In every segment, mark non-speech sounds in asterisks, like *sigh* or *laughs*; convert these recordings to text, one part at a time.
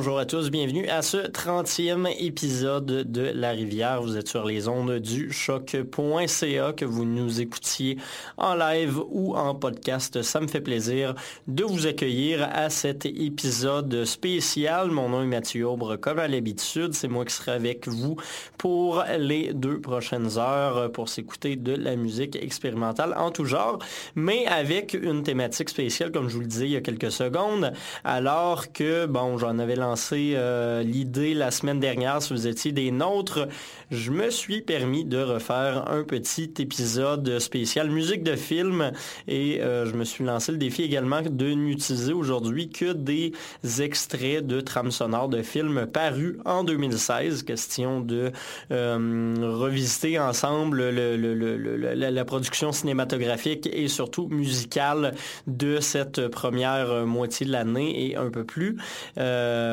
Bonjour à tous, bienvenue à ce 30e épisode de La Rivière. Vous êtes sur les ondes du choc.ca que vous nous écoutiez en live ou en podcast. Ça me fait plaisir de vous accueillir à cet épisode spécial. Mon nom est Mathieu Aubre, comme à l'habitude. C'est moi qui serai avec vous pour les deux prochaines heures pour s'écouter de la musique expérimentale en tout genre, mais avec une thématique spéciale, comme je vous le disais il y a quelques secondes, alors que, bon, j'en avais lancé euh, l'idée la semaine dernière, si vous étiez des nôtres, je me suis permis de refaire un petit épisode spécial musique de film et euh, je me suis lancé le défi également de n'utiliser aujourd'hui que des extraits de trames sonores de films parus en 2016. Question de euh, revisiter ensemble la production cinématographique et surtout musicale de cette première moitié de l'année et un peu plus.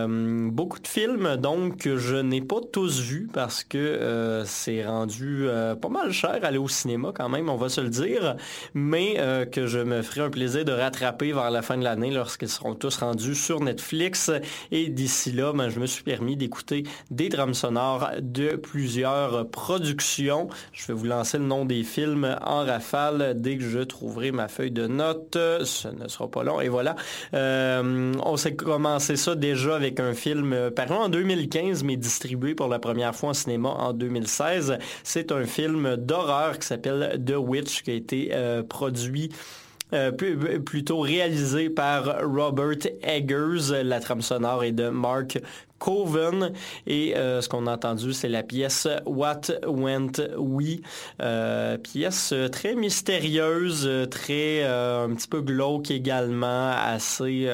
Beaucoup de films, donc, que je n'ai pas tous vus parce que euh, c'est rendu euh, pas mal cher aller au cinéma quand même, on va se le dire, mais que je me ferai un plaisir de rattraper vers la fin de l'année lorsqu'ils seront tous rendus sur Netflix. Et d'ici là, ben, je me suis permis d'écouter des drames sonores de plusieurs productions. Je vais vous lancer le nom des films en rafale dès que je trouverai ma feuille de notes. Ce ne sera pas long. Et voilà. on s'est commencé ça déjà avec un film euh, paru en 2015, mais distribué pour la première fois en cinéma en 2016. C'est un film d'horreur qui s'appelle The Witch, qui a été euh, produit euh, plutôt réalisé par Robert Eggers. La trame sonore est de Mark Coven. Et euh, ce qu'on a entendu, c'est la pièce What Went We. Euh, pièce très mystérieuse, très un petit peu glauque également, assez...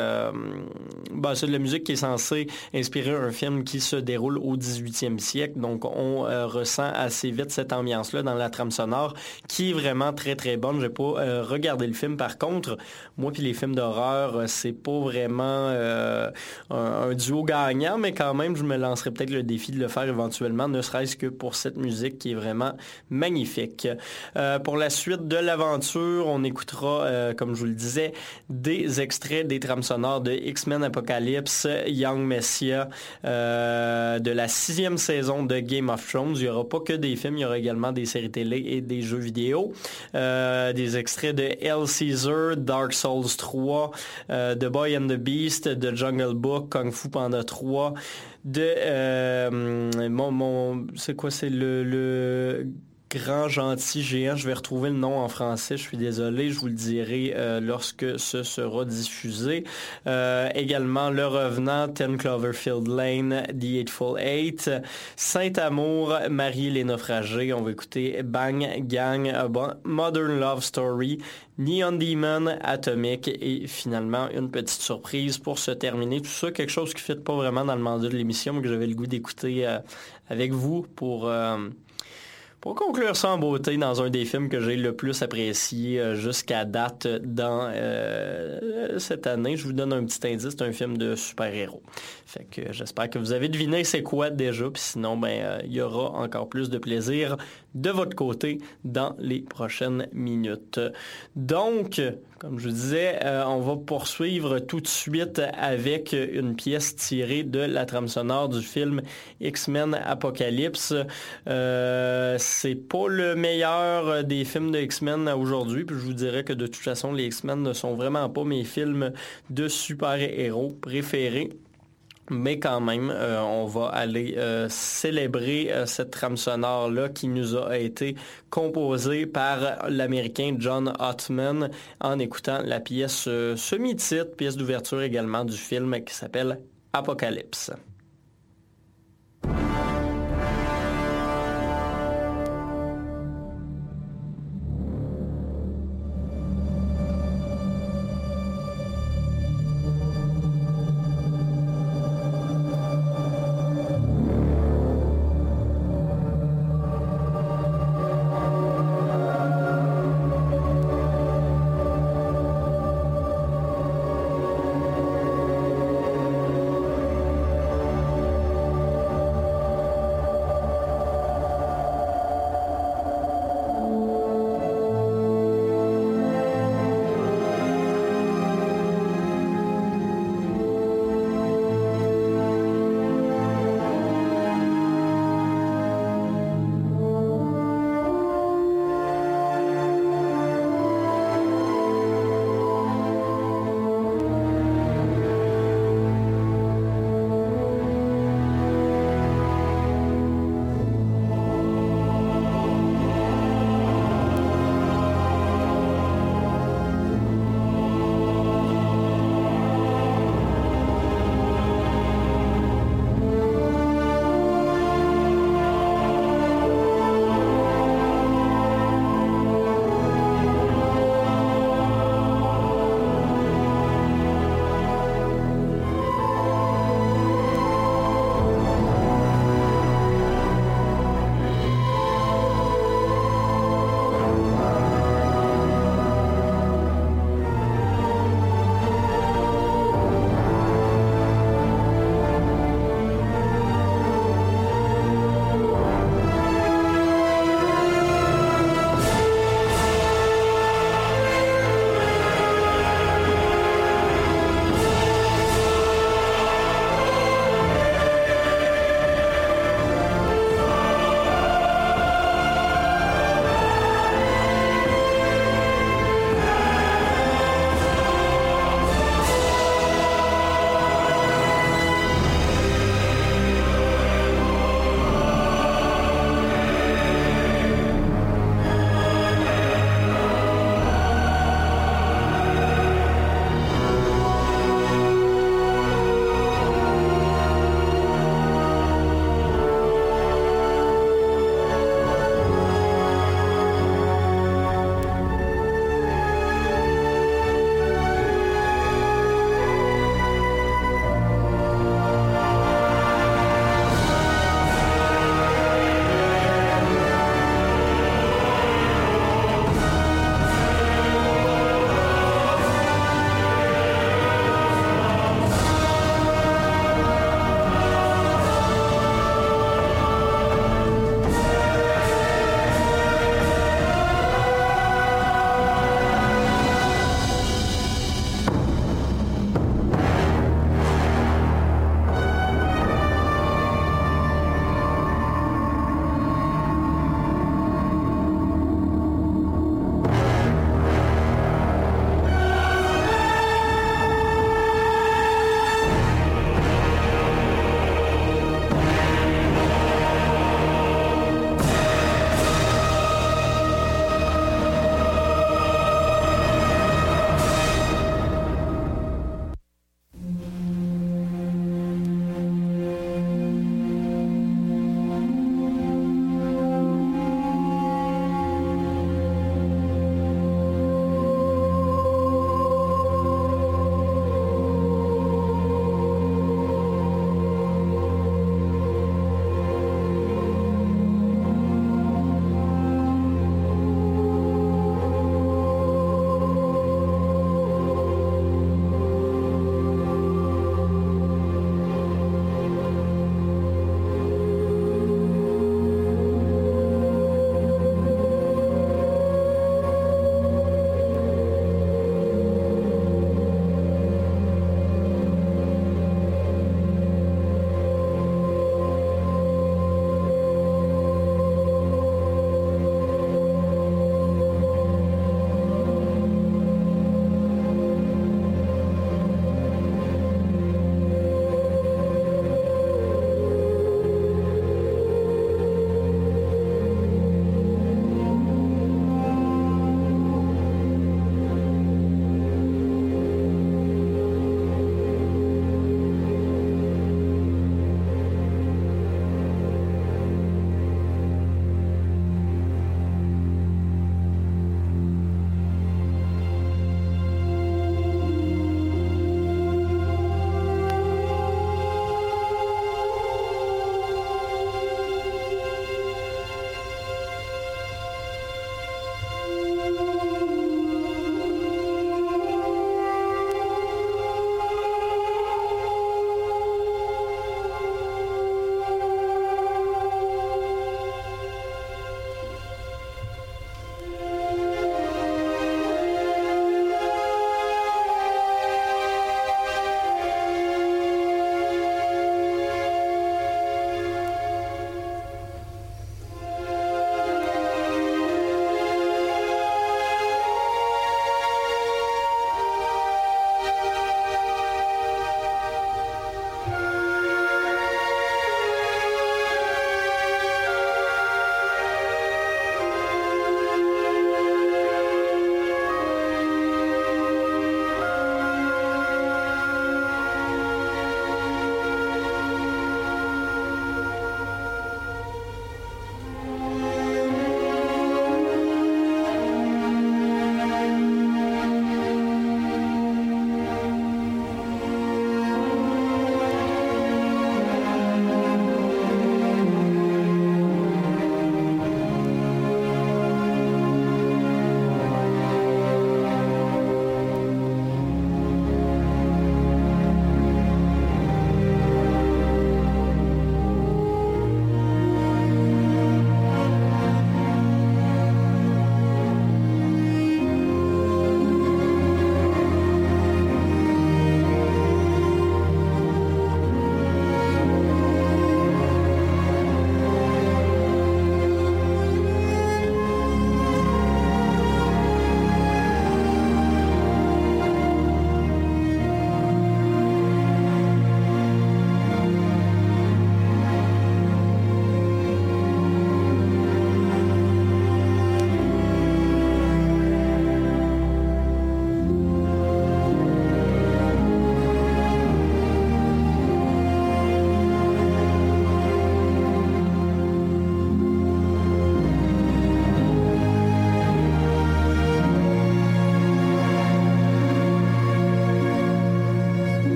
Ben, c'est de la musique qui est censée inspirer un film qui se déroule au 18e siècle. Donc on ressent assez vite cette ambiance-là dans la trame sonore qui est vraiment très très bonne. Je n'ai pas regardé le film par contre, moi puis les films d'horreur, euh, c'est pas vraiment euh, un, duo gagnant, mais quand même, je me lancerai peut-être le défi de le faire éventuellement, ne serait-ce que pour cette musique qui est vraiment magnifique. Euh, pour la suite de l'aventure, on écoutera, comme je vous le disais, des extraits des trames sonores de X-Men Apocalypse, Young Messiah, de la sixième saison de Game of Thrones. Il n'y aura pas que des films, il y aura également des séries télé et des jeux vidéo. des extraits de Hell Dark Souls 3, euh, The Boy and the Beast, The Jungle Book, Kung Fu Panda 3, de euh, mon, mon c'est quoi c'est le, le grand gentil géant. Je vais retrouver le nom en français, je suis désolé, je vous le dirai euh, lorsque ce sera diffusé. Euh, également Le Revenant, Ten Cloverfield Lane, The Eightful Eight, Saint-Amour, Marie les naufragés. On va écouter Bang Gang, Modern Love Story, Neon Demon, Atomic et finalement une petite surprise pour se terminer. Tout ça, quelque chose qui ne fit pas vraiment dans le mandat de l'émission, mais que j'avais le goût d'écouter euh, avec vous pour pour conclure ça en beauté, dans un des films que j'ai le plus apprécié euh, jusqu'à date dans euh, cette année, je vous donne un petit indice, c'est un film de super-héros. Fait que j'espère que vous avez deviné c'est quoi déjà, puis sinon, ben, euh, il y aura encore plus de plaisir de votre côté dans les prochaines minutes. Donc, comme je disais, euh, on va poursuivre tout de suite avec une pièce tirée de la trame sonore du film X-Men Apocalypse. Euh, c'est pas le meilleur des films de X-Men aujourd'hui, puis je vous dirais que de toute façon, les X-Men ne sont vraiment pas mes films de super-héros préférés. Mais quand même, euh, on va aller euh, célébrer euh, cette trame sonore-là qui nous a été composée par l'Américain John Ottman en écoutant la pièce semi-titre, pièce d'ouverture également du film qui s'appelle Apocalypse.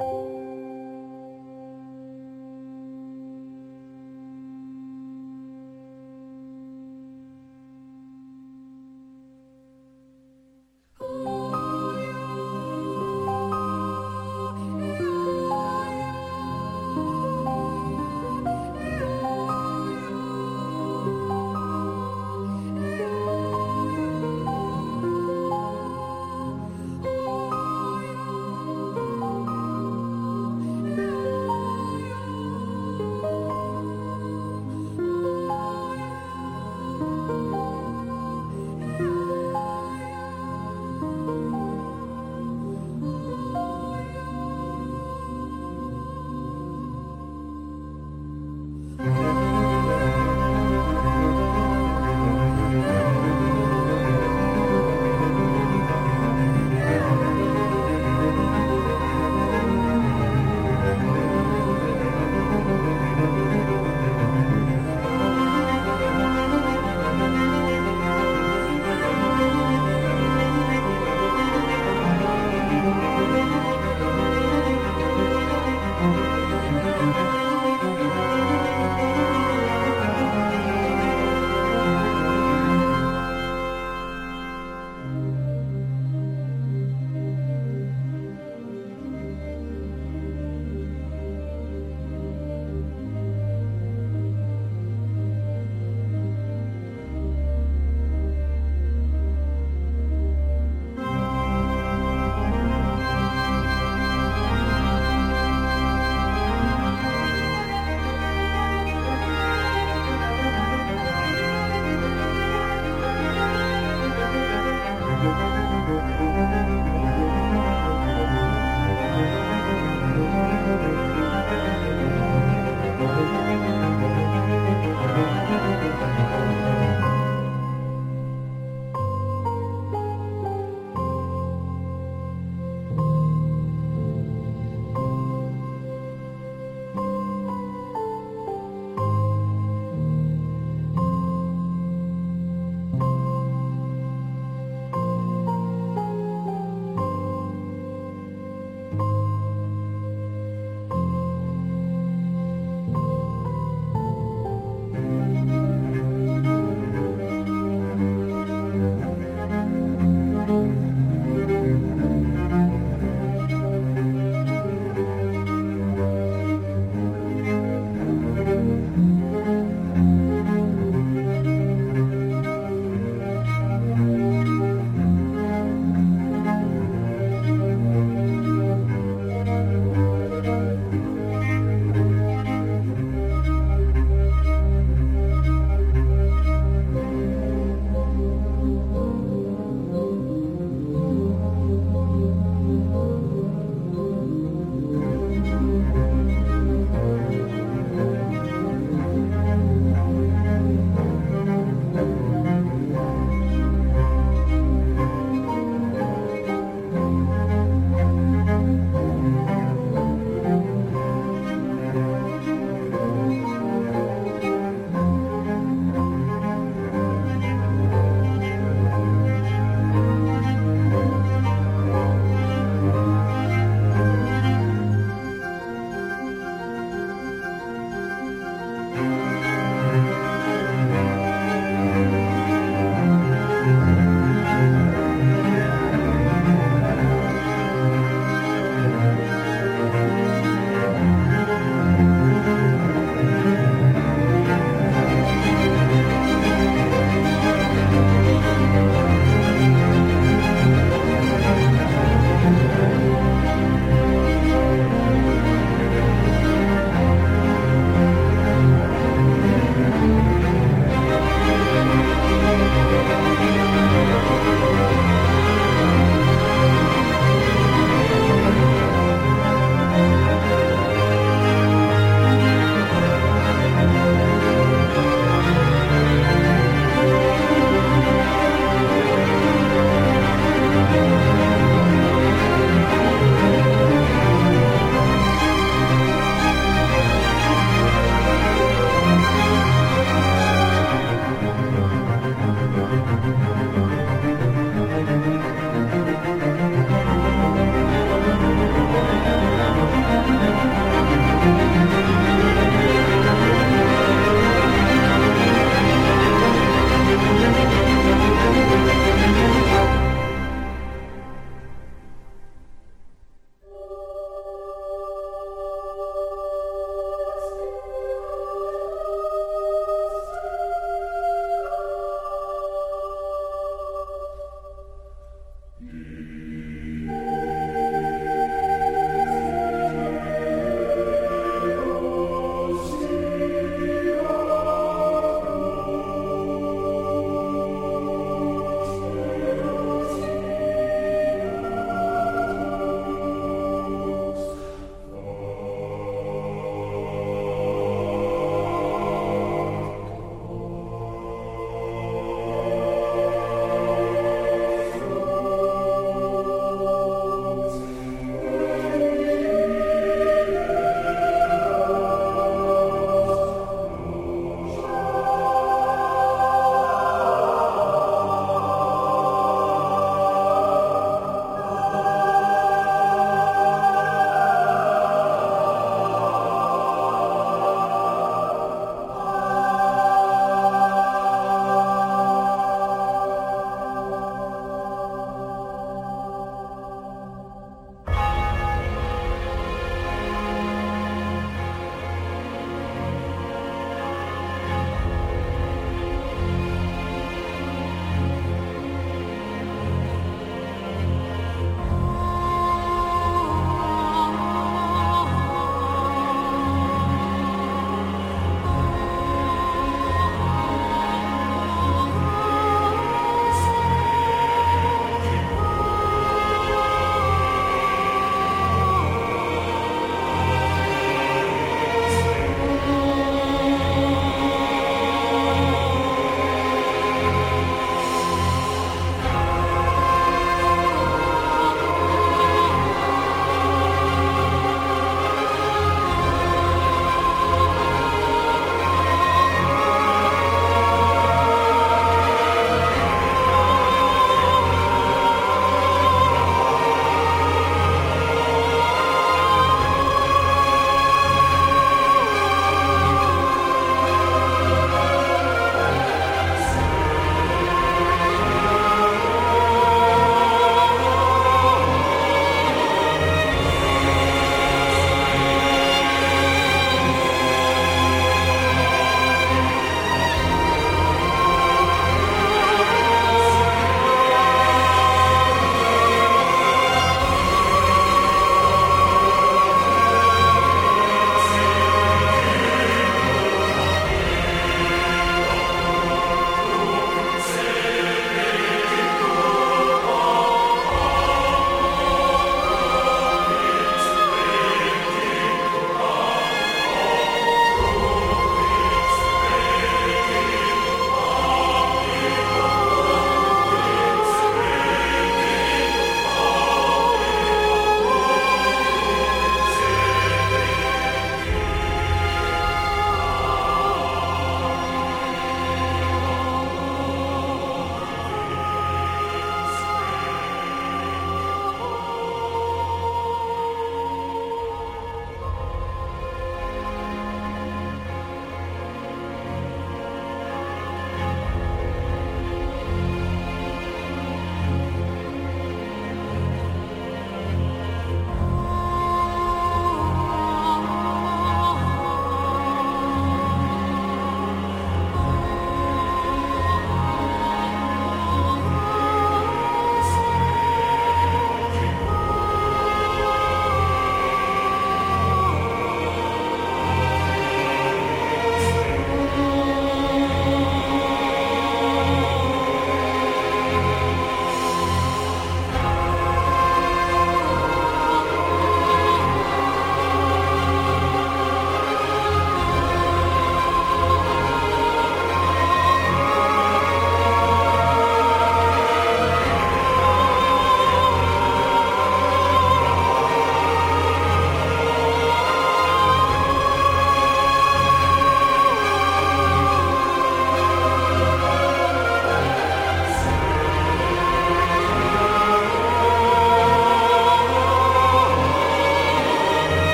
Bye.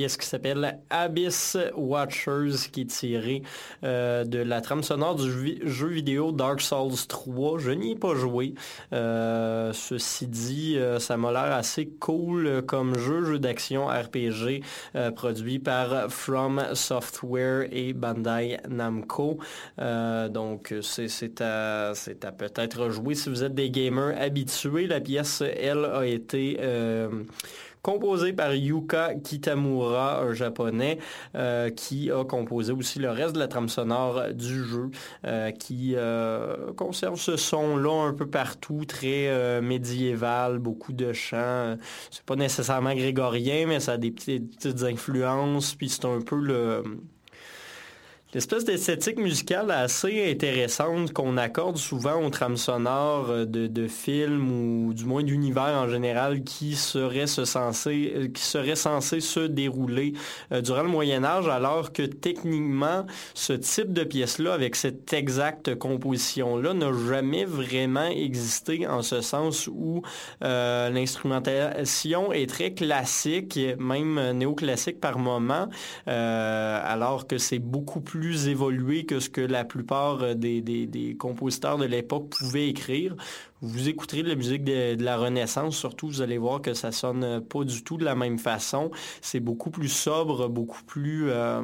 Pièce qui s'appelle Abyss Watchers qui est tirée euh, de la trame sonore du jeu vidéo Dark Souls 3. Je n'y ai pas joué. Euh, ceci dit, euh, ça m'a l'air assez cool comme jeu, jeu d'action RPG produit par From Software et Bandai Namco. donc c'est à peut-être jouer si vous êtes des gamers habitués. La pièce, elle, a été composé par Yuka Kitamura, un japonais, euh, qui a composé aussi le reste de la trame sonore du jeu, euh, qui euh, conserve ce son-là un peu partout, très médiéval, beaucoup de chants. C'est pas nécessairement grégorien, mais ça a des petites influences, puis c'est un peu le L'espèce d'esthétique musicale assez intéressante qu'on accorde souvent aux trames sonores euh, de, films ou du moins d'univers en général qui serait, censé, euh, qui serait censé se dérouler euh, durant le Moyen Âge, alors que techniquement, ce type de pièce-là, avec cette exacte composition-là, n'a jamais vraiment existé en ce sens où l'instrumentation est très classique, même néoclassique par moment, alors que c'est beaucoup plus plus évolué que ce que la plupart euh, des, compositeurs de l'époque pouvaient écrire. Vous écouterez de la musique de, la Renaissance, surtout, vous allez voir que ça sonne pas du tout de la même façon. C'est beaucoup plus sobre, beaucoup plus... Euh,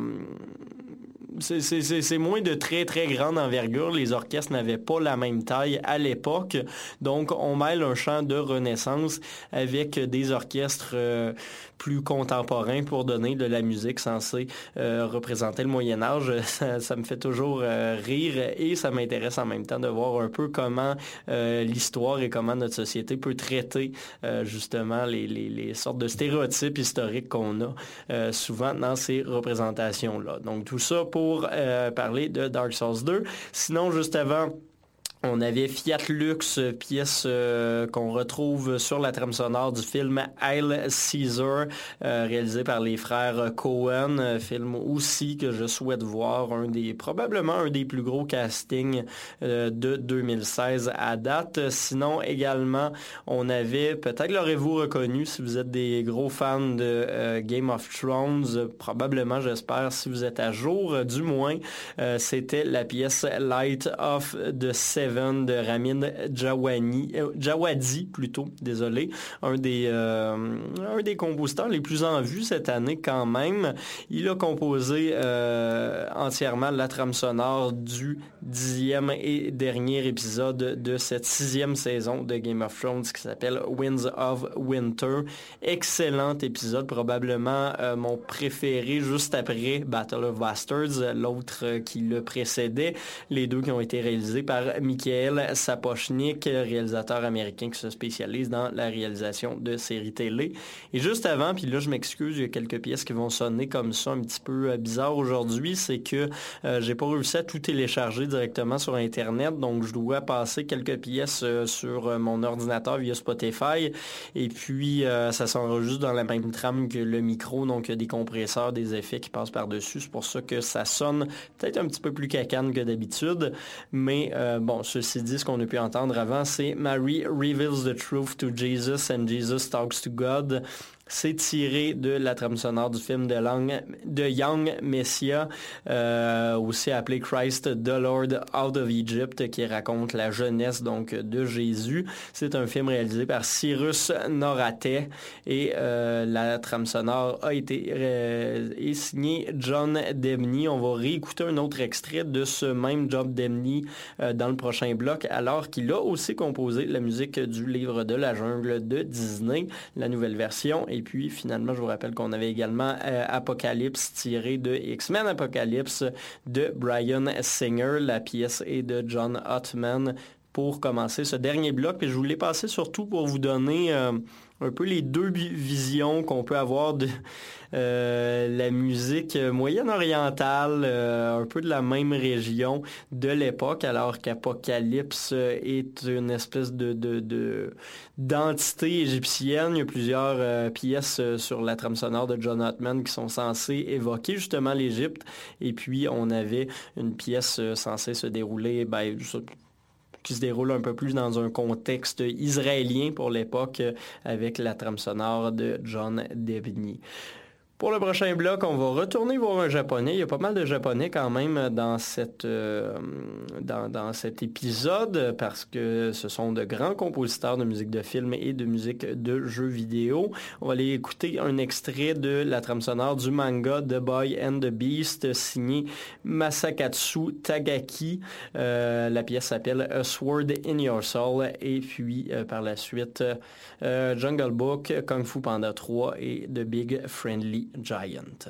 c'est moins de très, très grande envergure. Les orchestres n'avaient pas la même taille à l'époque. Donc, on mêle un chant de renaissance avec des orchestres euh, plus contemporains pour donner de la musique censée euh, représenter le Moyen Âge. *laughs* Ça, me fait toujours euh, rire et ça m'intéresse en même temps de voir un peu comment l'histoire et comment notre société peut traiter justement les, les, sortes de stéréotypes historiques qu'on a souvent dans ces représentations-là. Donc, tout ça pour euh, parler de Dark Souls 2. Sinon, juste avant, on avait Fiat Lux, pièce euh, qu'on retrouve sur la trame sonore du film Hail Caesar, euh, réalisé par les frères Cohen, film aussi que je souhaite voir, un des probablement un des plus gros castings euh, de 2016 à date. Sinon également, on avait, peut-être l'aurez-vous reconnu si vous êtes des gros fans de Game of Thrones, probablement j'espère si vous êtes à jour, du moins, c'était la pièce Light of the Seven de Ramin Djawani, euh, plutôt, désolé, un des, euh, un des compositeurs les plus en vue cette année quand même. Il a composé euh, entièrement la trame sonore du dixième et dernier épisode de cette sixième saison de Game of Thrones qui s'appelle Winds of Winter. Excellent épisode, probablement mon préféré juste après Battle of Bastards, l'autre qui le précédait. Les deux qui ont été réalisés par Michael Sapochnik, réalisateur américain qui se spécialise dans la réalisation de séries télé. Et juste avant, puis là je m'excuse, il y a quelques pièces qui vont sonner comme ça un petit peu euh, bizarre aujourd'hui, c'est que euh, j'ai pas réussi à tout télécharger directement sur Internet, donc je dois passer quelques pièces euh, sur mon ordinateur via Spotify. Et puis ça s'enregistre dans la même trame que le micro, donc il y a des compresseurs, des effets qui passent par-dessus. C'est pour ça que ça sonne peut-être un petit peu plus cacane que d'habitude. Mais bon, Ceci dit, ce qu'on a pu entendre avant, c'est Mary reveals the truth to Jesus and Jesus talks to God. C'est tiré de la trame sonore du film de, de Young Messiah, euh, aussi appelé Christ the Lord Out of Egypt, qui raconte la jeunesse donc de Jésus. C'est un film réalisé par Cyrus Norate et euh, la trame sonore a été euh, signée John Debney. On va réécouter un autre extrait de ce même John Debney dans le prochain bloc, alors qu'il a aussi composé la musique du livre de la jungle de Disney, la nouvelle version. Puis, finalement, je vous rappelle qu'on avait également euh, Apocalypse tiré de X-Men Apocalypse de Brian Singer. La pièce est de John Ottman pour commencer ce dernier bloc. Et je voulais passer surtout pour vous donner euh, un peu les deux visions qu'on peut avoir de euh, la musique moyenne orientale, euh, un peu de la même région de l'époque, alors qu'Apocalypse est une espèce de, d'entité égyptienne. Il y a plusieurs euh, pièces sur la trame sonore de John Ottman qui sont censées évoquer justement l'Égypte. Et puis on avait une pièce censée se dérouler ben, qui se déroule un peu plus dans un contexte israélien pour l'époque avec la trame sonore de John Debney. Pour le prochain bloc, on va retourner voir un japonais. Il y a pas mal de japonais quand même dans, cette, euh, dans, dans, cet épisode parce que ce sont de grands compositeurs de musique de film et de musique de jeux vidéo. On va aller écouter un extrait de la trame sonore du manga The Boy and the Beast signé Masakatsu Tagaki. Euh, la pièce s'appelle A Sword in Your Soul et puis euh, par la suite Jungle Book, Kung Fu Panda 3 et The Big Friendly giant.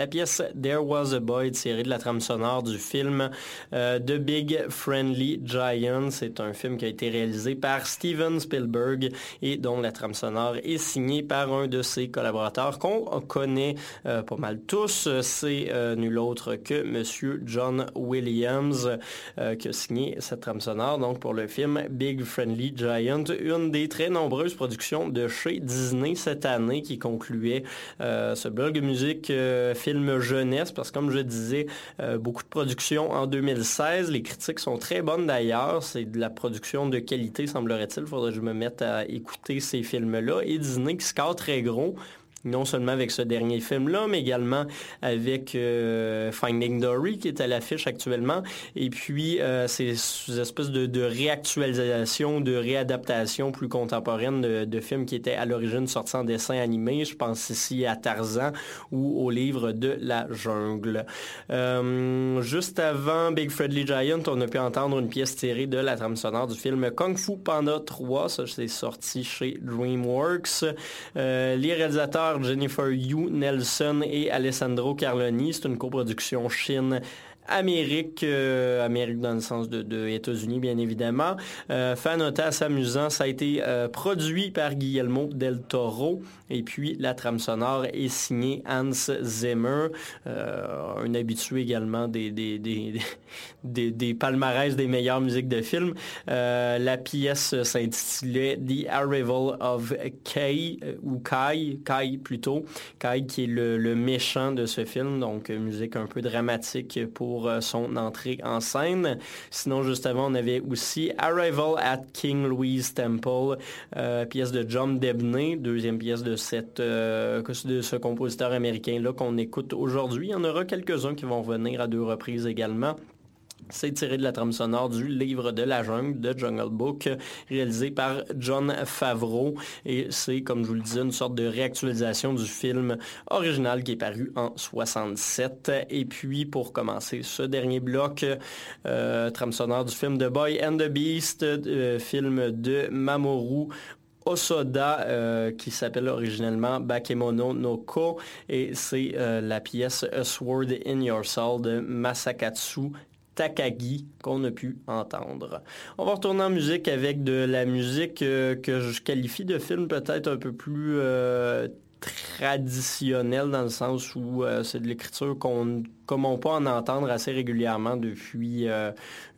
La pièce There Was a Boy tirée de la trame sonore du film The Big Friendly Giant. C'est un film qui a été réalisé par Steven Spielberg et dont la trame sonore est signée par un de ses collaborateurs qu'on connaît pas mal tous. C'est nul autre que Monsieur John Williams qui a signé cette trame sonore donc pour le film Big Friendly Giant, une des très nombreuses productions de chez Disney cette année qui concluait euh, ce blog musique euh, film jeunesse parce que comme je disais, euh, beaucoup de productions en 2016. Les critiques sont très bonnes d'ailleurs. C'est de la production de qualité, semblerait-il. Il faudrait que je me mette à écouter ces films-là. Et Disney qui score très gros non seulement avec ce dernier film-là, mais également avec euh, Finding Dory qui est à l'affiche actuellement. Et puis, euh, ces, espèces de, réactualisation, de réadaptation plus contemporaine de, films qui étaient à l'origine sortis en dessin animé. Je pense ici à Tarzan ou au livre de la jungle. Euh, juste avant Big Friendly Giant, on a pu entendre une pièce tirée de la trame sonore du film Kung Fu Panda 3. Ça, c'est sorti chez DreamWorks. les réalisateurs Jennifer Yu Nelson et Alessandro Carloni. C'est une coproduction Chine Amérique, euh, Amérique dans le sens de, États-Unis, bien évidemment. Euh, assez amusant, ça a été euh, produit par Guillermo del Toro. Et puis, la trame sonore est signée Hans Zimmer, euh, un habitué également des, *laughs* palmarès des meilleures musiques de films. la pièce s'intitulait The Arrival of Kai, ou Kai, Kai plutôt. Kai qui est le, le méchant de ce film, donc musique un peu dramatique pour euh, son entrée en scène. Sinon, juste avant, on avait aussi Arrival at King Louis Temple, euh, pièce de John Debney, deuxième pièce de, cette, euh, de ce compositeur américain-là qu'on écoute aujourd'hui. Il y en aura quelques-uns qui vont venir à deux reprises également. C'est tiré de la trame sonore du livre de la jungle de Jungle Book, réalisé par John Favreau. Et c'est, comme je vous le disais, une sorte de réactualisation du film original qui est paru en 67. Et puis, pour commencer ce dernier bloc, euh, trame sonore du film The Boy and the Beast, euh, film de Mamoru Osoda, euh, qui s'appelle originellement Bakemono no Ko, et c'est la pièce A Sword in Your Soul de Masakatsu Takagi qu'on a pu entendre. On va retourner en musique avec de la musique euh, que je qualifie de film peut-être un peu plus euh, traditionnelle dans le sens où euh, c'est de l'écriture qu'on comment pas en entendre assez régulièrement depuis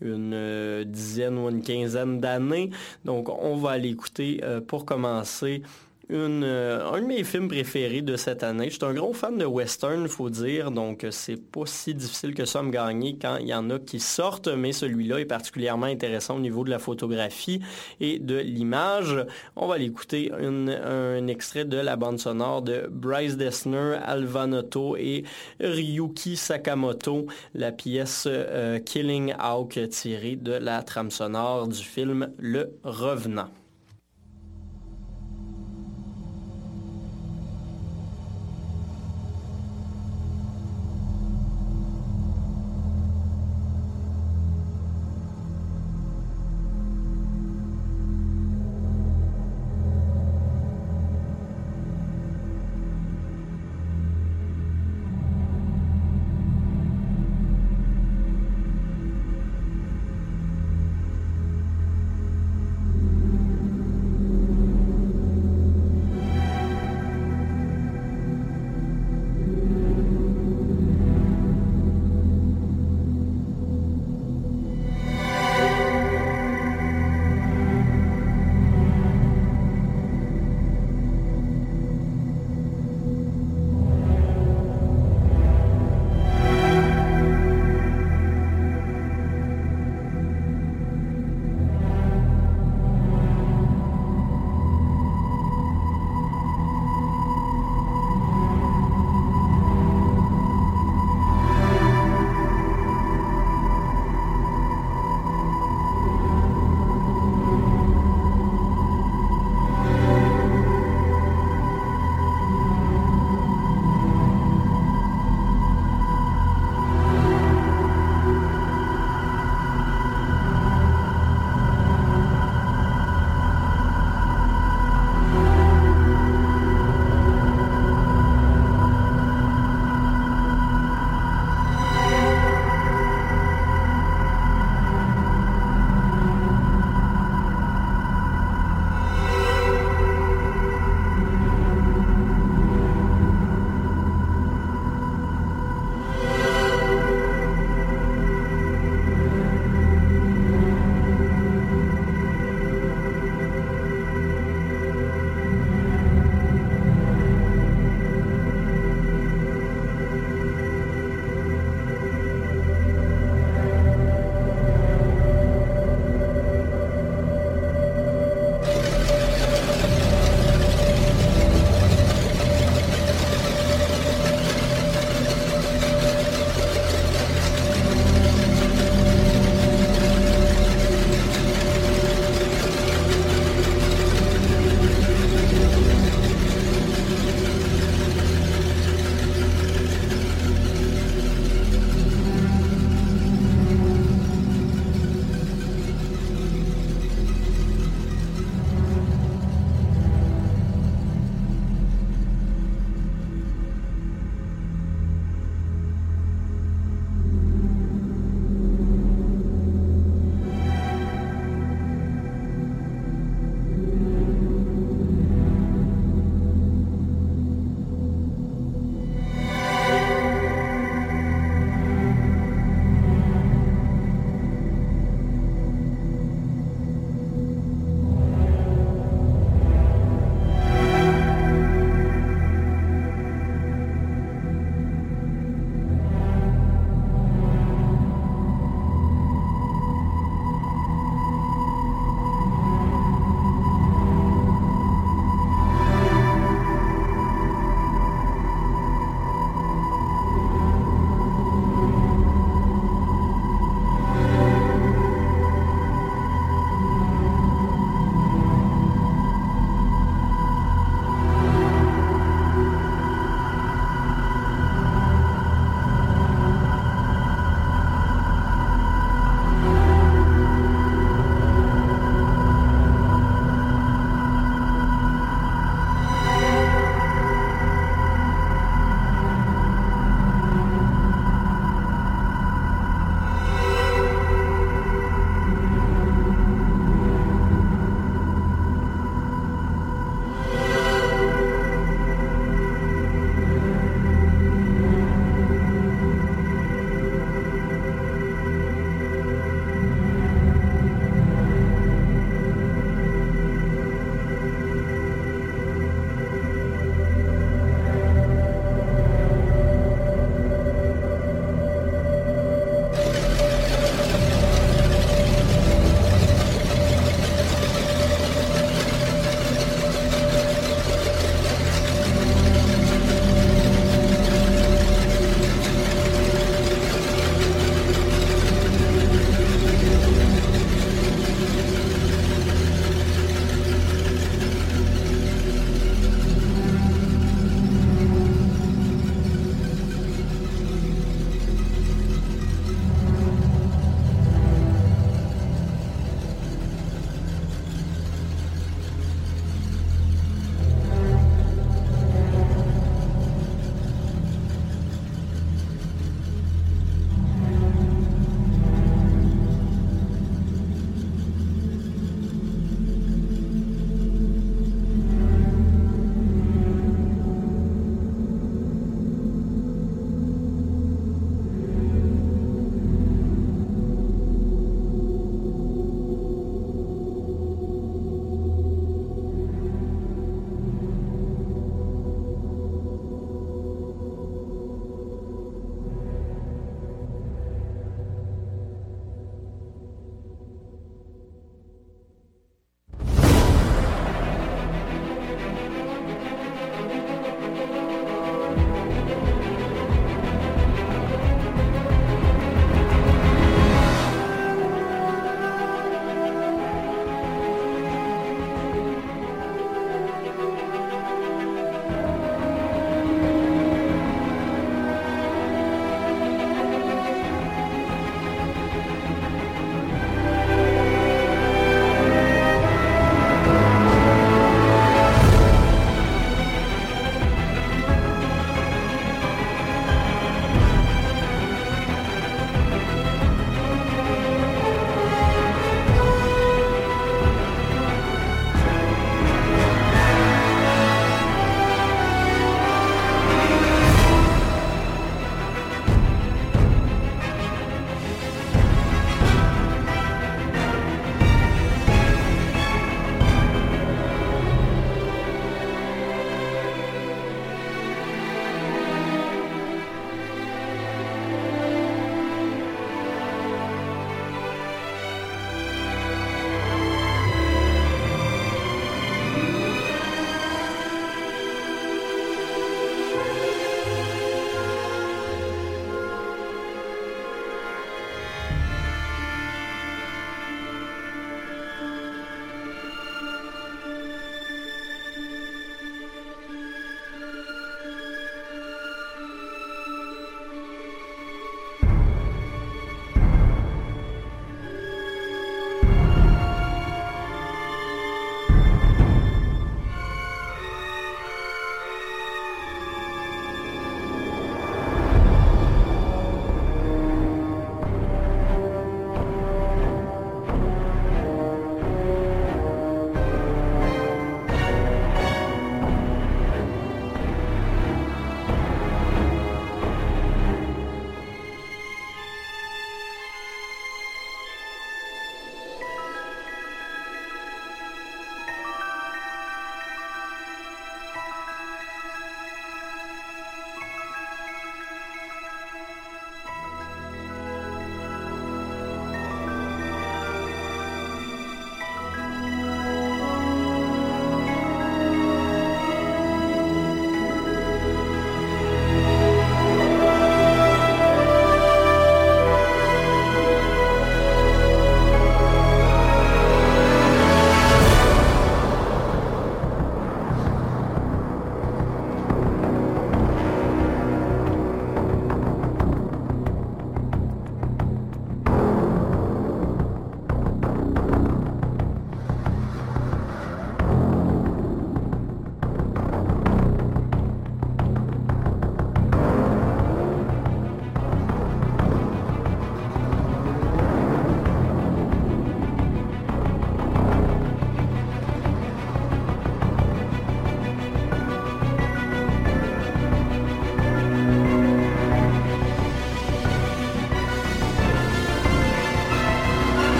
une dizaine ou une quinzaine d'années. Donc on va aller écouter pour commencer euh, un de mes films préférés de cette année. Je suis un gros fan de western, il faut dire, donc euh, c'est pas si difficile que ça à me gagner quand il y en a qui sortent, mais celui-là est particulièrement intéressant au niveau de la photographie et de l'image. On va l'écouter un extrait de la bande sonore de Bryce Dessner, Alva Noto et Ryuki Sakamoto, la pièce euh, Killing Hawk tirée de la trame sonore du film Le Revenant.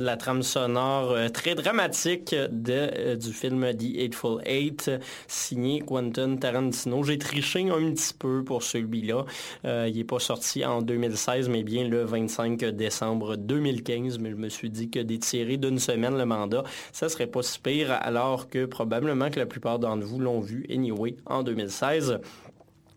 De la trame sonore très dramatique de, du film The Eightful Eight, signé Quentin Tarantino. J'ai triché un petit peu pour celui-là. il n'est pas sorti en 2016, mais bien le 25 décembre 2015, mais je me suis dit que d'étirer d'une semaine le mandat, ça serait pas si pire, alors que probablement que la plupart d'entre vous l'ont vu anyway en 2016.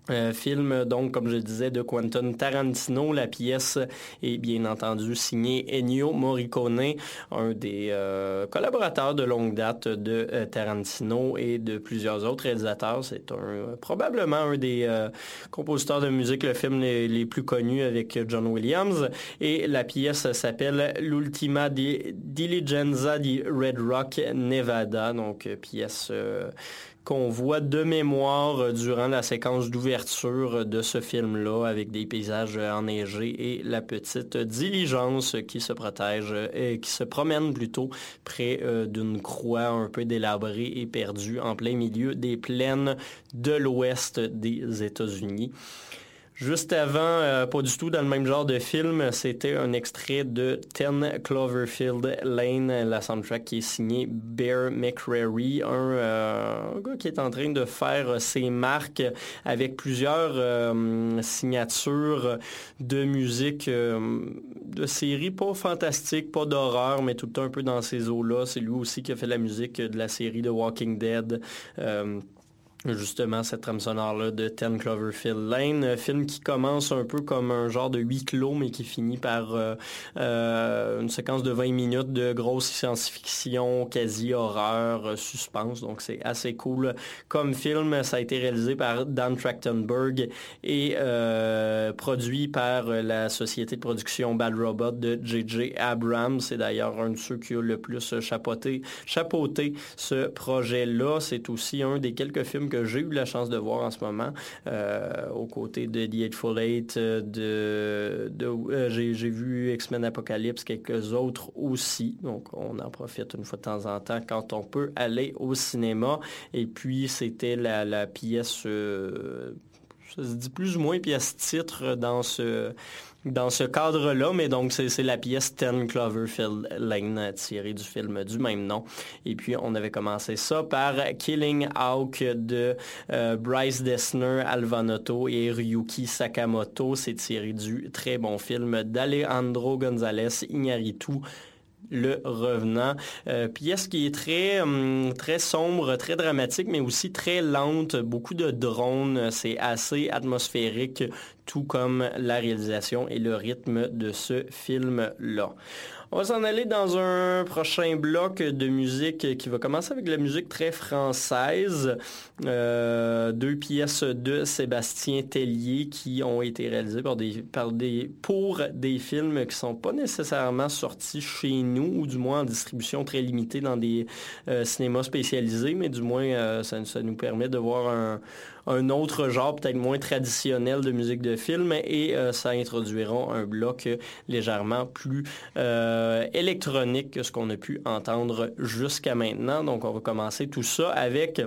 Euh, film, donc, comme je disais, de Quentin Tarantino. La pièce est bien entendu signée Ennio Morricone, un des euh, collaborateurs de longue date de euh, Tarantino et de plusieurs autres réalisateurs. C'est un, probablement un des compositeurs de musique, le film les, plus connus avec John Williams. Et la pièce s'appelle L'Ultima Diligenza di Red Rock, Nevada. Donc, pièce qu'on voit de mémoire euh, durant la séquence d'ouverture de ce film-là avec des paysages enneigés et la petite diligence qui se protège euh, et qui se promène plutôt près euh, d'une croix un peu délabrée et perdue en plein milieu des plaines de l'ouest des États-Unis. Juste avant, euh, pas du tout dans le même genre de film, c'était un extrait de Ten Cloverfield Lane, la soundtrack qui est signée Bear McCreary, euh, un, gars qui est en train de faire ses marques avec plusieurs euh, signatures de musique de séries pas fantastiques, pas d'horreur, mais tout le temps un peu dans ces eaux-là. C'est lui aussi qui a fait la musique de la série The Walking Dead justement cette trame sonore-là de Ten Cloverfield Lane, un film qui commence un peu comme un genre de huis clos, mais qui finit par euh, euh, une séquence de 20 minutes de grosse science-fiction, quasi-horreur, euh, suspense, donc c'est assez cool. Comme film, ça a été réalisé par Dan Trachtenberg et produit par la société de production Bad Robot de J.J. Abrams. C'est d'ailleurs un de ceux qui a le plus chapeauté, chapeauté ce projet-là. C'est aussi un des quelques films que j'ai eu la chance de voir en ce moment, euh, aux côtés de The Eightful Eight, euh, de, euh, j'ai, vu X-Men Apocalypse, quelques autres aussi. Donc, on en profite une fois de temps en temps quand on peut aller au cinéma. Et puis, c'était la, pièce, ça se dit plus ou moins pièce titre dans ce dans ce cadre-là, mais donc c'est la pièce Ten Cloverfield Lane tirée du film du même nom. Et puis on avait commencé ça par Killing Hawk de euh, Bryce Dessner, Alvanotto et Ryuki Sakamoto. C'est tiré du très bon film d'Alejandro González Iñárritu le Revenant. Euh, pièce qui est très, hum, très sombre, très dramatique, mais aussi très lente. Beaucoup de drones. C'est assez atmosphérique, tout comme la réalisation et le rythme de ce film-là. On va s'en aller dans un prochain bloc de musique qui va commencer avec la musique très française. Euh, deux pièces de Sébastien Tellier qui ont été réalisées par des, par des, pour des films qui sont pas nécessairement sortis chez nous, ou du moins en distribution très limitée dans des euh, cinémas spécialisés, mais du moins euh, ça, nous permet de voir un, un autre genre peut-être moins traditionnel de musique de film et euh, ça introduira un bloc légèrement plus euh, électronique que ce qu'on a pu entendre jusqu'à maintenant. Donc on va commencer tout ça avec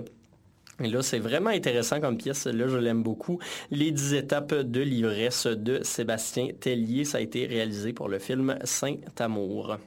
et là, c'est vraiment intéressant comme pièce. Là, je l'aime beaucoup. Les 10 étapes de l'ivresse de Sébastien Tellier. Ça a été réalisé pour le film Saint-Amour.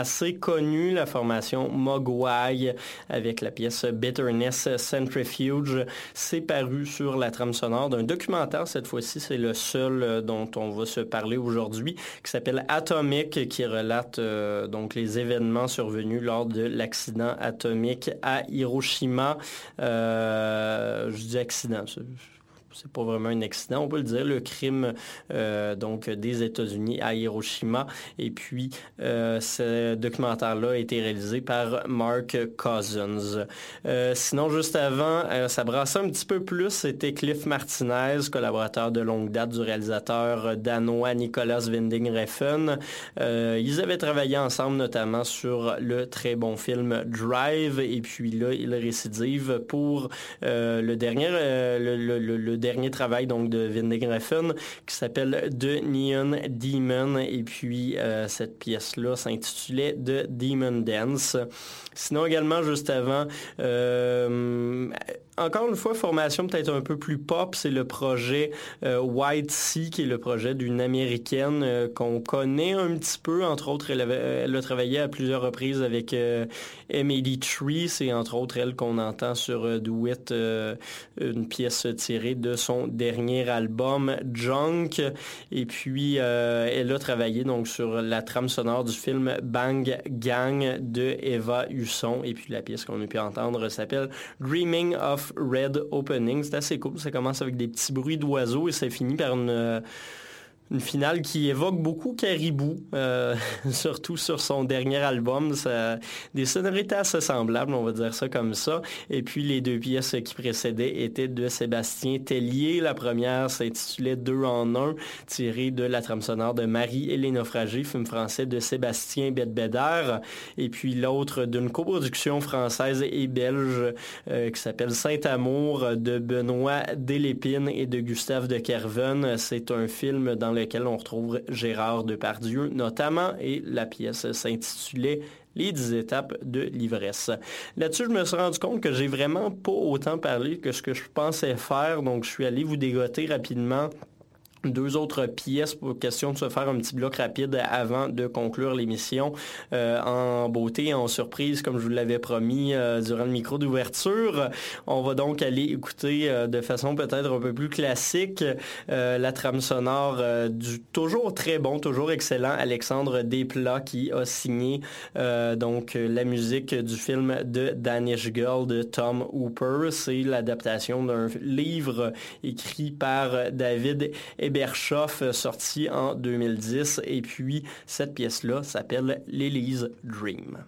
Assez connu, la formation Mogwai, avec la pièce Bitterness Centrifuge. C'est paru sur la trame sonore d'un documentaire, cette fois-ci, c'est le seul euh, dont on va se parler aujourd'hui, qui s'appelle Atomic, qui relate euh, donc les événements survenus lors de l'accident atomique à Hiroshima. Euh, je dis accident, c'est pas vraiment un accident, on peut le dire, le crime euh, donc des États-Unis à Hiroshima. Et puis, euh, ce documentaire-là a été réalisé par Mark Cousins. Euh, sinon, juste avant, ça brassait un petit peu plus. C'était Cliff Martinez, collaborateur de longue date du réalisateur danois Nicolas Winding Refn. ils avaient travaillé ensemble notamment sur le très bon film Drive. Et puis là, il récidive pour le dernier, le, le dernier travail donc de Vindig Refn qui s'appelle The Neon Demon et puis euh, cette pièce-là s'intitulait The Demon Dance. Sinon également juste avant, euh, encore une fois, formation peut-être un peu plus pop, c'est le projet euh, White Sea, qui est le projet d'une Américaine euh, qu'on connaît un petit peu. Entre autres, elle, a travaillé à plusieurs reprises avec euh, M83. C'est entre autres elle qu'on entend sur Do It, une pièce tirée de son dernier album Junk. Et puis, elle a travaillé donc sur la trame sonore du film Bang Gang de Eva Husson. Et puis, la pièce qu'on a pu entendre s'appelle Dreaming of Red Opening. C'est assez cool. Ça commence avec des petits bruits d'oiseaux et ça finit par une euh, une finale qui évoque beaucoup Caribou, euh, *laughs* surtout sur son dernier album. Des sonorités assez semblables, on va dire ça comme ça. Et puis les deux pièces qui précédaient étaient de Sébastien Tellier. La première s'intitulait Deux en un, tirée de la trame sonore de Marie et les naufragés, film français de Sébastien Bedbeder. Et puis l'autre d'une coproduction française et belge euh, qui s'appelle Saint-Amour de Benoît Delépine et de Gustave de Kerven. C'est un film dans lequel on retrouve Gérard Depardieu notamment, et la pièce s'intitulait les 10 étapes de l'ivresse. Là-dessus, je me suis rendu compte que j'ai vraiment pas autant parlé que ce que je pensais faire, donc je suis allé vous dégoter rapidement deux autres pièces pour question de se faire un petit bloc rapide avant de conclure l'émission euh, en beauté en surprise comme je vous l'avais promis euh, durant le micro d'ouverture. On va donc aller écouter euh, de façon peut-être un peu plus classique la trame sonore du toujours très bon, toujours excellent Alexandre Desplat qui a signé donc la musique du film de Danish Girl de Tom Hooper. C'est l'adaptation d'un livre écrit par David euh, sorti en 2010. Et puis, cette pièce-là s'appelle l'Elise Dream.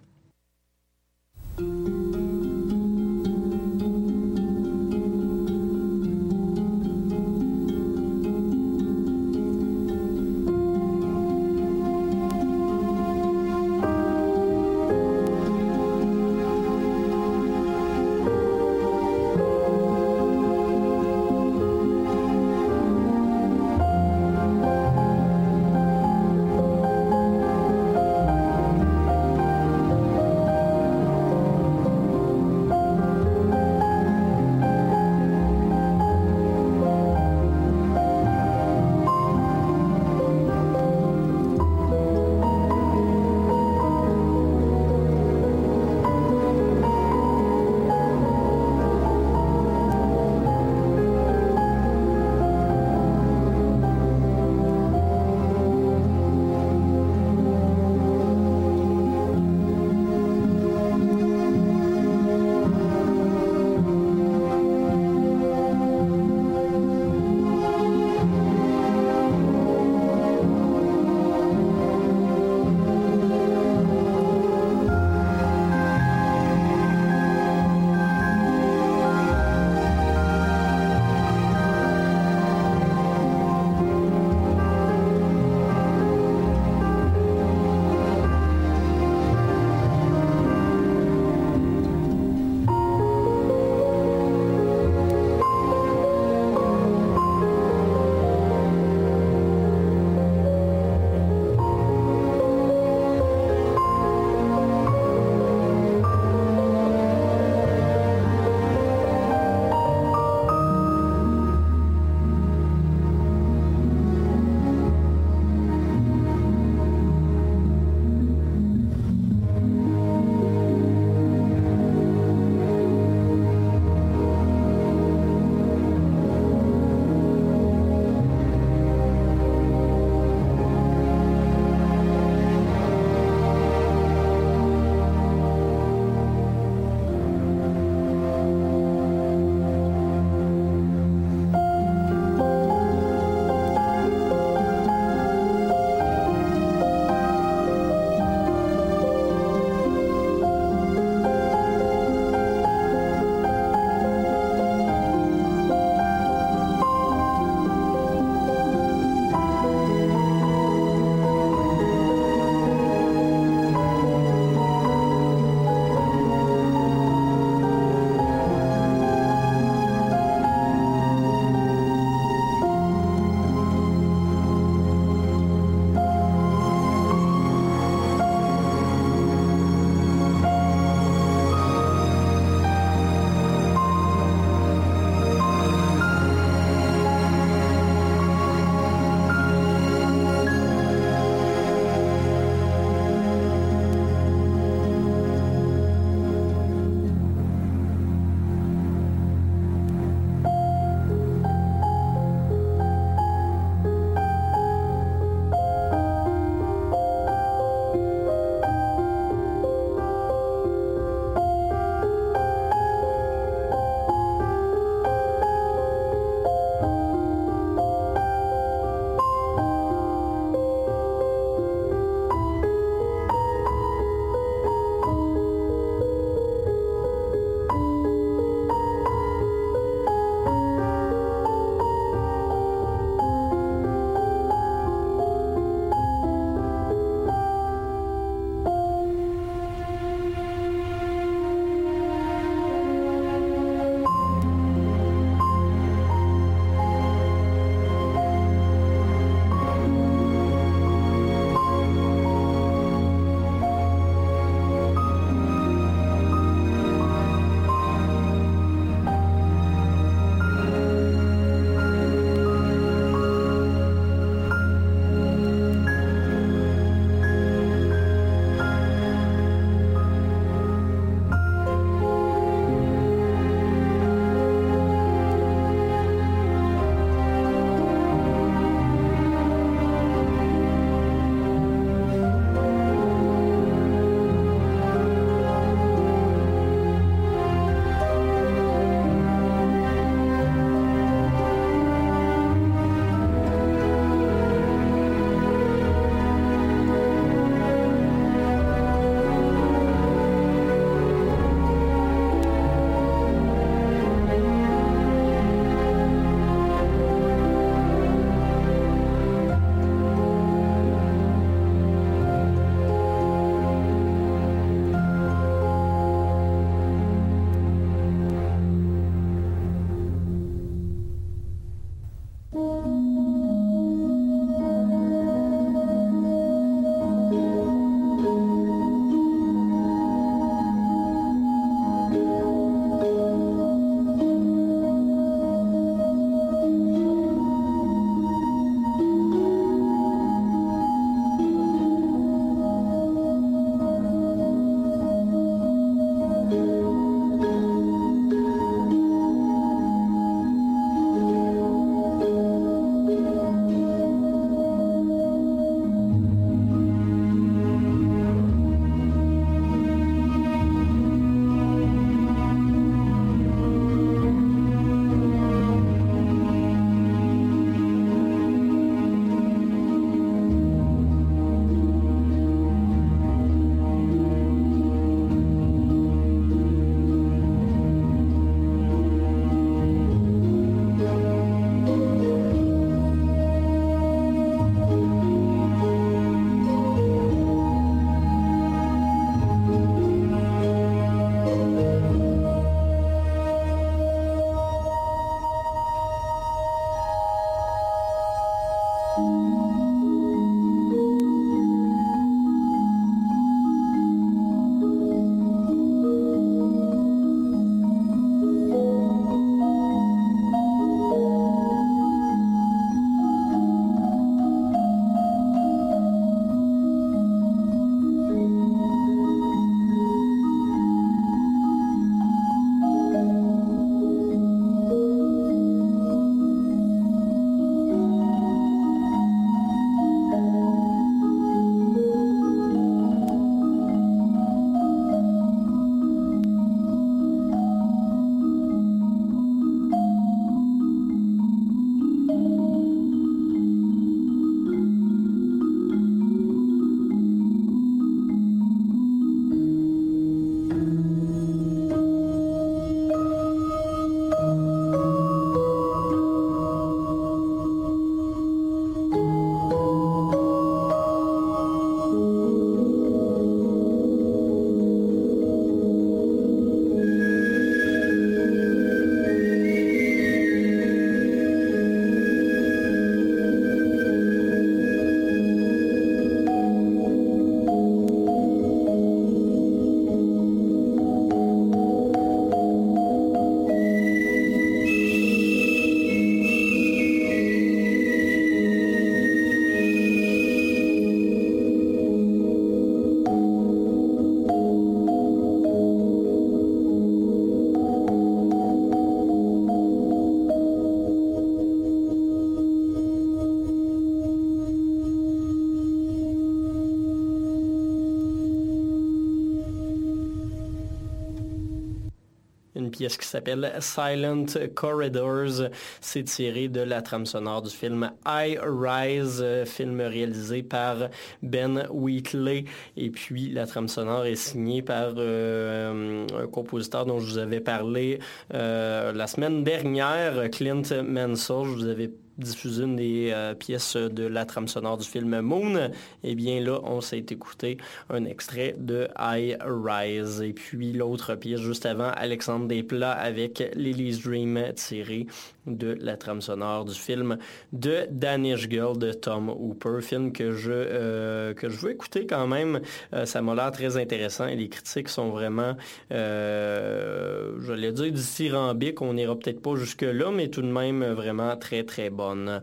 Pièce qui s'appelle Silent Corridors. C'est tiré de la trame sonore du film I Rise, film réalisé par Ben Wheatley. Et puis la trame sonore est signée par un compositeur dont je vous avais parlé la semaine dernière, Clint Mansell. Diffuser une des euh, pièces de la trame sonore du film Moon, eh bien là, on s'est écouté un extrait de I Rise. Et puis l'autre pièce juste avant, Alexandre Desplat avec Lily's Dream tiré de la trame sonore du film de Danish Girl de Tom Hooper, film que je, euh, que je veux écouter quand même. Euh, ça m'a l'air très intéressant et les critiques sont vraiment, je l'ai dit, dithyrambiques. On n'ira peut-être pas jusque-là, mais tout de même vraiment très très bonne.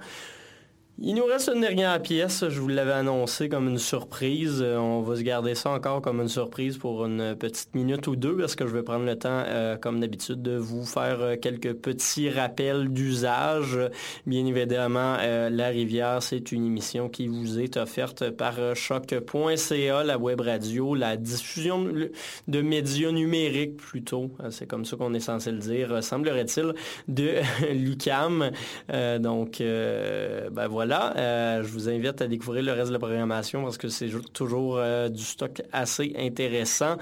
Il nous reste une dernière pièce, je vous l'avais annoncé comme une surprise. Euh, on va se garder ça encore comme une surprise pour une petite minute ou deux parce que je vais prendre le temps, euh, comme d'habitude, de vous faire euh, quelques petits rappels d'usage. Bien évidemment, La Rivière, c'est une émission qui vous est offerte par choc.ca, la web radio, la diffusion de médias numériques plutôt, c'est comme ça qu'on est censé le dire, semblerait-il, de *laughs* l'UCAM. donc, ben voilà euh, je vous invite à découvrir le reste de la programmation parce que c'est toujours euh, du stock assez intéressant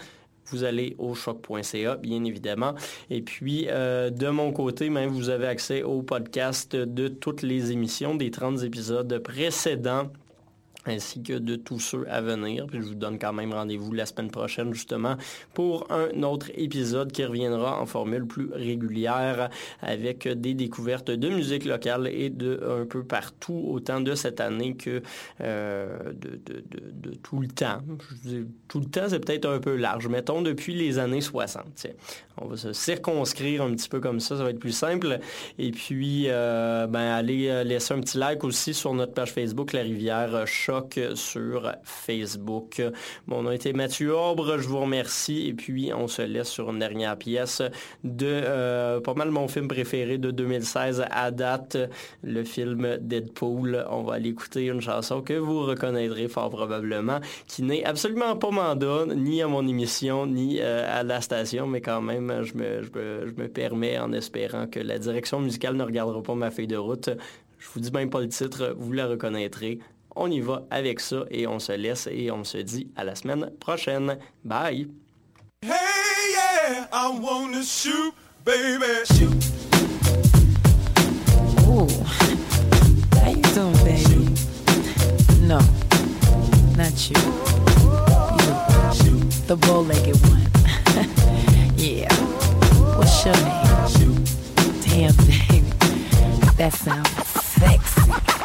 vous allez au choc.ca, bien évidemment. Et puis, euh, de mon côté, même, vous avez accès au podcast de toutes les émissions des 30 épisodes précédents ainsi que de tous ceux à venir. Puis je vous donne quand même rendez-vous la semaine prochaine justement pour un autre épisode qui reviendra en formule plus régulière avec des découvertes de musique locale et de un peu partout, autant de cette année que euh, de, tout le temps. tout le temps, c'est peut-être un peu large. Mettons depuis les années 60. On va se circonscrire un petit peu comme ça, ça va être plus simple. Et puis, euh, ben, allez euh, laisser un petit like aussi sur notre page Facebook, La Rivière Sur Facebook. Mon nom était Mathieu Aubre, je vous remercie. Et puis, on se laisse sur une dernière pièce de euh, pas mal mon film préféré de 2016 à date, le film Deadpool. On va aller écouter une chanson que vous reconnaîtrez fort probablement, qui n'est absolument pas mandat, ni à mon émission, ni à la station, mais quand même je me, permets en espérant que la direction musicale ne regardera pas ma feuille de route. Je vous dis même pas le titre, vous la reconnaîtrez. On y va avec ça et on se laisse et on se dit à la semaine prochaine. Bye! Hey yeah, I wanna shoot, baby. Shoot. Ooh. How you doing, baby? No, not you. You, the bow-legged one. *laughs* Yeah. What's your name? Damn, *laughs* baby. That sounds.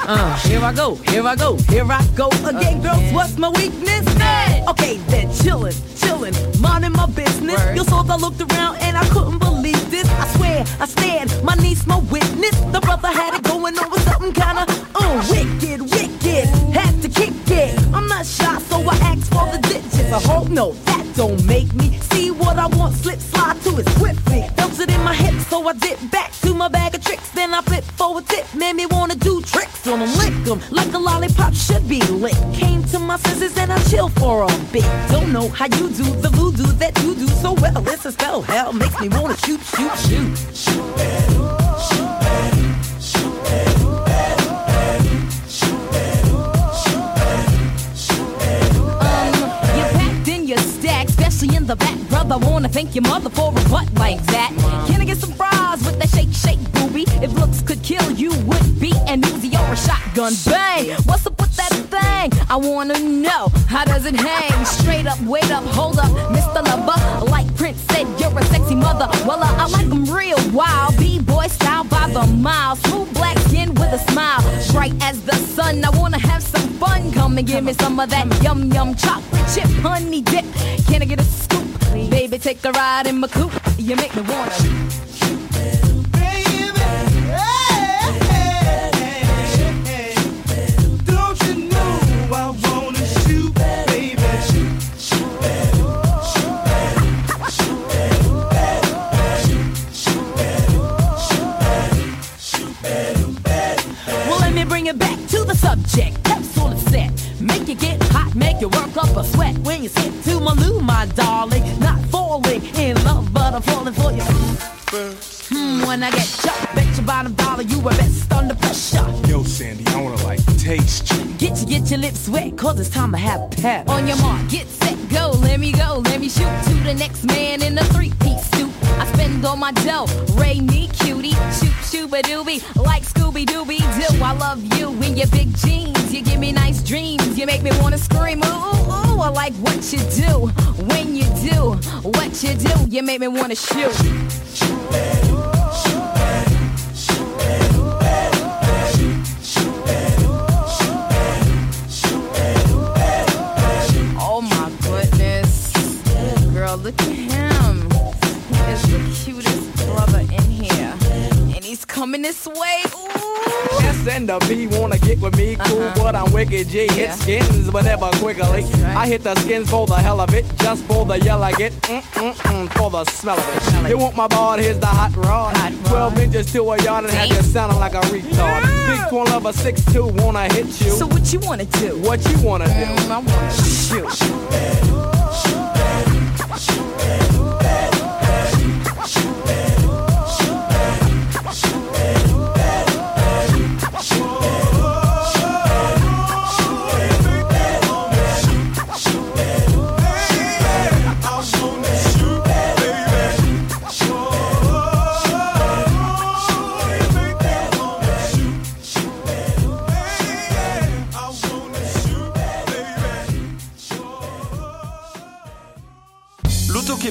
Uh, here I go, here I go, here I go again, girls. What's my weakness? Hey. Okay, then chillin', chillin', minding my business. Word. You saw I looked around and I couldn't believe this. I swear, I stand, my niece, my witness. The brother had it going on with something kinda uh, wicked, wicked. Had to kick it. I'm not shy, so I asked for the digits. I hope no, that don't make me see what I want, slip slide to it swiftly. Felt it in my hips, so I dip back to my bag of tricks. Then I flip for a tip, made me wanna do tricks on them, lick them like a lollipop should be lit. Came to my senses and I chill for a bit. Don't know how you do the voodoo that you do so well. It's a spell, hell makes me wanna shoot, shoot, shoot. Shoot, shoot, shoot, shoot. especially in the back. Brother, wanna thank your mother for a butt like that. Can I get some fries with shake, booby? If looks could kill you, would be an Uzi or a shotgun. Bang! What's up with that thing? I wanna know, how does it hang? Straight up, wait up, hold up, Mr. Lover. Like Prince said, you're a sexy mother. Well, uh, I like them real wild. B-boy style by the mile. Smooth black skin with a smile. Bright as the sun, I wanna have some fun. Come and give me some of that yum yum chocolate chip honey dip. Can I get a scoop? Baby, take a ride in my coupe. You make me wanna. Subject, that's all it's set. Make you get hot, make you work up a sweat when you sit to my loo, my darling. Not falling in love, but I'm falling for you. Hmm, when I get jumped. Bet your bottom dollar you were best under pressure. Yo, Sandy, I wanna like taste you. Get you, get your lips wet, cause it's time to have pep. On your mark, get set, go, let me go, let me shoot to the next man in a three-piece suit. I spend all my dough, Ray me cutie, shoot shooba doobie, like Scooby Dooby Doo. I love you in your big jeans, you give me nice dreams, you make me wanna scream, ooh, ooh, ooh. I like what you do, when you do, what you do, you make me wanna shoot. Oh my goodness. Girl, look at This way. Ooh. S and the B wanna get with me, cool, Uh-huh. but I'm wicked G. Hit skins, but never quickly. right. I hit the skins for the hell of it, just for the yell I get, mm mm mm, for the smell of Smell it. it. You want my ball? Here's the hot rod. Hot rod. Twelve inches to a yard and have you sounding like a retard. Big twin lover, six two, wanna hit you. So what you wanna do? what you wanna do? Mm, I wanna shoot, shoot, shoot, shoot, shoot.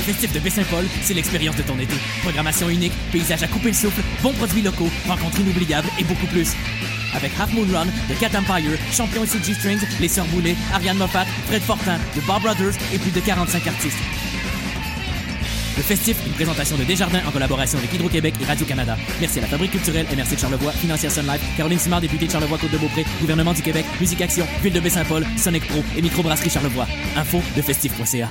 Le festif de Baie-Saint-Paul, c'est l'expérience de ton été. Programmation unique, paysage à couper le souffle, bons produits locaux, rencontres inoubliables et beaucoup plus. Avec Half Moon Run, The Cat Empire, Champion et G Strings, Les Sœurs Boulay, Ariane Moffat, Fred Fortin, The Bar Brothers et plus de 45 artistes. Le festif, une présentation de Desjardins en collaboration avec Hydro-Québec et Radio-Canada. Merci à la Fabrique culturelle MRC de Charlevoix, Financière Sun Life, Caroline Simard, députée de Charlevoix-Côte-de-Beaupré, Gouvernement du Québec, Musique Action, Ville de Baie-Saint-Paul, Sonic Pro et Microbrasserie Charlevoix. Info de festif.ca.